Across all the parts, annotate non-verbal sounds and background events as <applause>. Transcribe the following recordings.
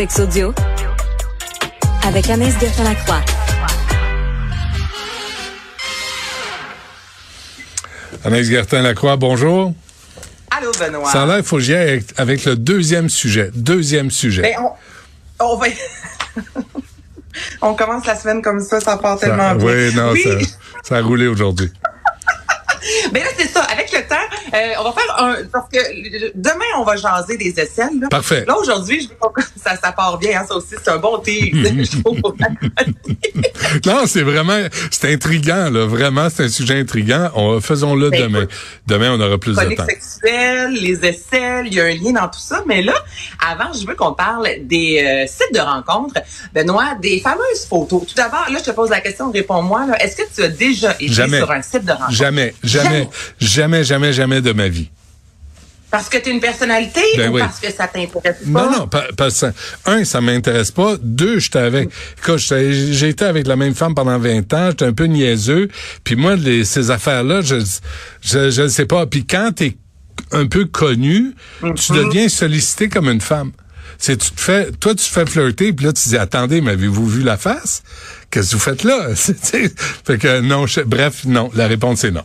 Sex audio avec Anaïs Gertin-Lacroix. Anaïs Gertin-Lacroix, bonjour. Allô, Benoît. Ça a l'air, il faut que j'y aille avec, avec le deuxième sujet. Deuxième sujet. Ben, on, on va... <laughs> on commence la semaine comme ça, ça part tellement bien. Oui, non, Ça, ça a roulé aujourd'hui. <laughs> Ben là, c'est ça. Euh, on va faire un... Parce que demain, on va jaser des aisselles. Là. Parfait. Là, aujourd'hui, ça, ça part bien. Hein, ça aussi, c'est un bon <laughs> je trouve. <laughs> non, c'est vraiment... C'est intriguant, là. Vraiment, c'est un sujet intriguant. On, faisons-le Ben, demain. Demain, on aura plus de temps. sexuelle, les aisselles, il y a un lien dans tout ça. Mais là, avant, je veux qu'on parle des euh, sites de rencontres. Benoît, des fameuses photos. Tout d'abord, là, je te pose la question, réponds-moi. là. Est-ce que tu as déjà été Jamais. sur un site de rencontre? Jamais, jamais, jamais, jamais, jamais de ma vie. Parce que tu es une personnalité Ben ou oui. parce que ça t'intéresse pas? Non, non, pas, pas ça. Un, ça m'intéresse pas. Deux, j'étais avec. J'ai été avec la même femme pendant 20 ans. J'étais un peu niaiseux. Puis moi, les, ces affaires-là, je, je, je ne sais pas. Puis quand t'es un peu connu, tu deviens sollicité comme une femme. C'est tu te fais, toi tu te fais flirter, puis là tu dis attendez, mais avez-vous vu la face? Qu'est-ce que vous faites là? <laughs> Fait que non, je- bref, non. La réponse est non.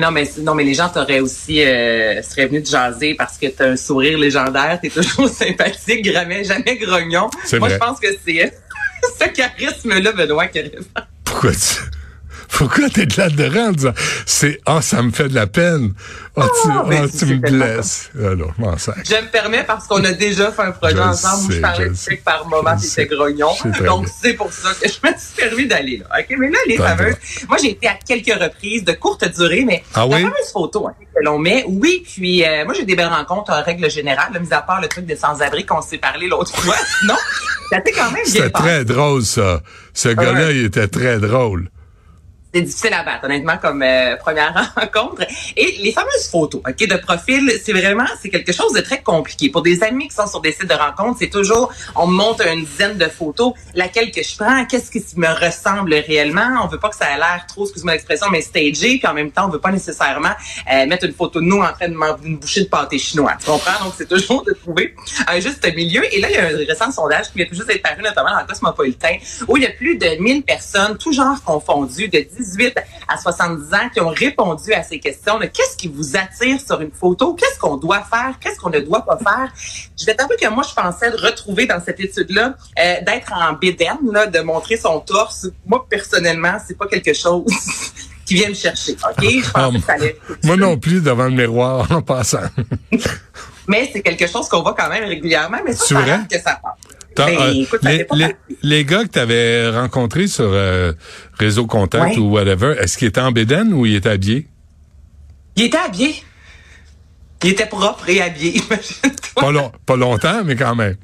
Non, mais non, mais les gens t'auraient aussi euh, seraient venus te jaser parce que t'as un sourire légendaire, t'es toujours <laughs> sympathique, jamais, jamais grognon. Moi, je pense que c'est <laughs> ce charisme-là, Benoît, qui fait. Pourquoi tu... Pourquoi t'es de là-dedans en disant c'est ah ça me fait de la peine ah tu, Ah, ben, ah, tu me blesses alors je m'en sac. Je me permets parce qu'on a déjà fait un projet Je ensemble où je parlais de trucs par moment qui sais. était grognon. Je sais très Donc, c'est pour ça que je me suis permis d'aller là. OK? Mais là, les fameuses. Moi, j'ai été à quelques reprises de courte durée, mais Ah la oui? fameuse photo hein, que l'on met, oui, puis euh, moi, j'ai des belles rencontres en règle générale, là, mis à part le truc des sans-abri qu'on s'est parlé l'autre fois. <laughs> Ça s'est quand même bien C'était très drôle ça. Ce gars-là il était très drôle. C'est difficile à battre, honnêtement, comme euh, première <laughs> rencontre. Et les fameuses photos, ok, de profil, c'est vraiment, c'est quelque chose de très compliqué. Pour des amis qui sont sur des sites de rencontres, c'est toujours, on me montre une dizaine de photos, laquelle que je prends, qu'est-ce qui me ressemble réellement? On veut pas que ça ait l'air trop, excuse-moi l'expression, mais stagé, puis en même temps, on veut pas nécessairement euh, mettre une photo de nous en train de manger une bouchée de pâté chinois. Tu comprends? Donc, c'est toujours de trouver un juste milieu. Et là, il y a un récent sondage qui vient tout juste d'être paru, notamment dans le Cosmopolitain, où il y a plus de 1000 personnes, tout genre confondus, de 18 à 70 ans, qui ont répondu à ces questions. Qu'est-ce qui vous attire sur une photo? Qu'est-ce qu'on doit faire? Qu'est-ce qu'on ne doit pas faire? Je vais t'avouer que moi, je pensais de retrouver dans cette étude-là, euh, d'être en bédaine, là, de montrer son torse. Moi, personnellement, c'est pas quelque chose <laughs> qui vient me chercher. OK? Je <laughs> Ah, pensais que ça allait. Moi non plus devant le miroir en passant. <laughs> Mais c'est quelque chose qu'on voit quand même régulièrement, mais ça, C'est ça que ça passe. Ben, euh, écoute, les, gars que tu avais rencontrés sur euh, Réseau Contact Ouais. ou whatever, est-ce qu'ils étaient en bédaine ou ils étaient habillés? Il était habillé. Il était propre et habillé, <laughs> imagine-toi. Pas, long- pas longtemps, mais quand même.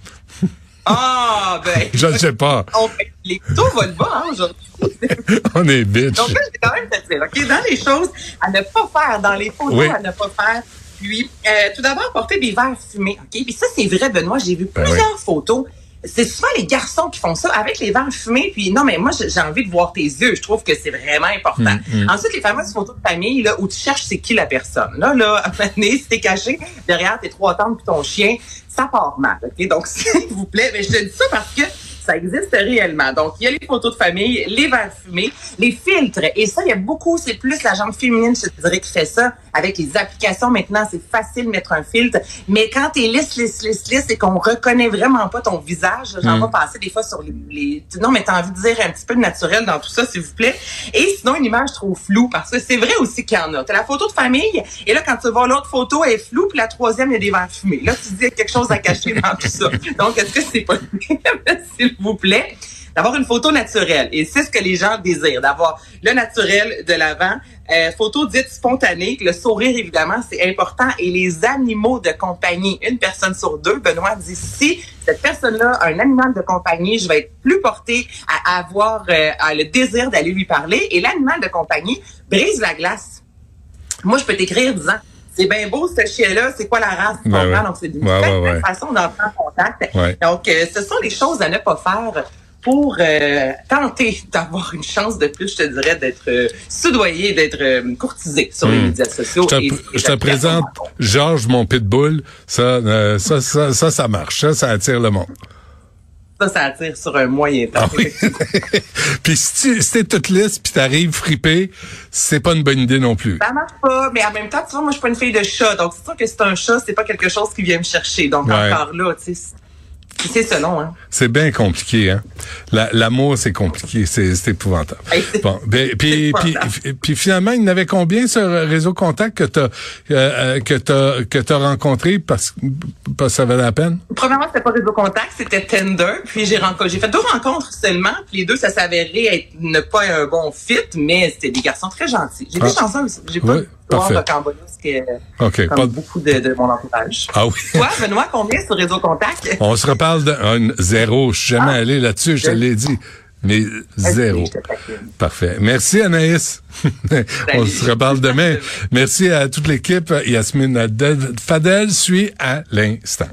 Ah, ben. <laughs> Je ne sais pas. on- les couteaux volent bas, hein, aujourd'hui. <laughs> On est bitch. Donc là, je vais quand même te dire, OK, dans les choses à ne pas faire, dans les photos Oui. à ne pas faire, puis, euh, tout d'abord, porter des verres fumés, OK? Puis ça, c'est vrai, Benoît, j'ai vu Ben plusieurs photos. C'est souvent les garçons qui font ça avec les verres fumés. Puis non, mais moi, j'ai envie de voir tes yeux. Je trouve que c'est vraiment important. Mm, Ensuite, les fameuses photos de famille, là, où tu cherches c'est qui la personne. Là, là, à un moment donné, si t'es caché derrière tes trois tantes puis ton chien, ça part mal. OK? Donc, <laughs> s'il vous plaît, mais je te dis ça parce que ça existe réellement. Donc, il y a les photos de famille, les verres fumés, les filtres. Et ça, il y a beaucoup, c'est plus la jambe féminine, je te dirais, qui fait ça. Avec les applications, maintenant, c'est facile de mettre un filtre. Mais quand t'es lisse, lisse, lisse, lisse et qu'on reconnaît vraiment pas ton visage, j'en Mm. vais passer des fois sur les, les... Non, mais t'as envie de dire un petit peu de naturel dans tout ça, s'il vous plaît. Et sinon, une image trop floue, parce que c'est vrai aussi qu'il y en a. T'as la photo de famille, et là, quand tu vois l'autre photo, elle est floue, puis la troisième, il y a des verres fumés. Là, tu te dis, il y a quelque chose à cacher dans tout ça. Donc, est-ce que c'est possible, <laughs> vous plaît? d'avoir une photo naturelle. Et c'est ce que les gens désirent, d'avoir le naturel de l'avant. Euh, photo dite spontanée, le sourire, évidemment, c'est important. Et les animaux de compagnie, une personne sur deux, Benoît dit, si cette personne-là a un animal de compagnie, je vais être plus portée à avoir euh, à le désir d'aller lui parler. Et l'animal de compagnie brise la glace. Moi, je peux t'écrire disant, c'est bien beau ce chien-là, c'est quoi la race? comprends? ouais. Donc, c'est une Ouais, ouais, façon d'entrer en contact. Ouais. Donc, euh, ce sont des choses à ne pas faire pour euh, tenter d'avoir une chance de plus, je te dirais, d'être euh, soudoyé, d'être euh, courtisé sur les Hmm. médias sociaux. Je te, et- et je te présente. Georges, mon pitbull. Ça, euh, ça, ça, ça, ça marche. Ça, ça attire le monde. Ça, ça attire sur un moyen temps. Ah oui. <laughs> puis si, tu- si t'es toute lisse puis t'arrives fripé, c'est pas une bonne idée non plus. Ça marche pas, mais en même temps, tu vois, moi, je suis pas une fille de chat, donc c'est sûr que c'est un chat, c'est pas quelque chose qui vient me chercher. Donc, Ouais. encore là, tu sais, c'est- hein? C'est bien compliqué, hein? La- L'amour, c'est compliqué, c'est épouvantable. Hey, Bon, ben, puis, puis, puis finalement, il y en avait combien sur réseau contact que t'as euh, euh, que t'as que rencontré parce, parce que ça valait la peine? Premièrement, c'était pas réseau contact, c'était Tinder. Puis j'ai fait deux rencontres seulement. Puis les deux, ça s'avérait être ne pas un bon fit, mais c'était des garçons très gentils. J'ai Ah. des chanceuse. J'ai pas Ouais, parfait. rocambolesque que OK. comme Pas, beaucoup de, de mon entourage. ah oui? <laughs> Toi, Benoît, combien sur réseau contact? On se reparle de un zéro. Je suis jamais Ah. allé là-dessus, je te l'ai dit. Mais zéro. Parfait. Merci Anaïs. On se reparle demain. <laughs> Merci à toute l'équipe. Yasmine Adel- Fadel suit à l'instant.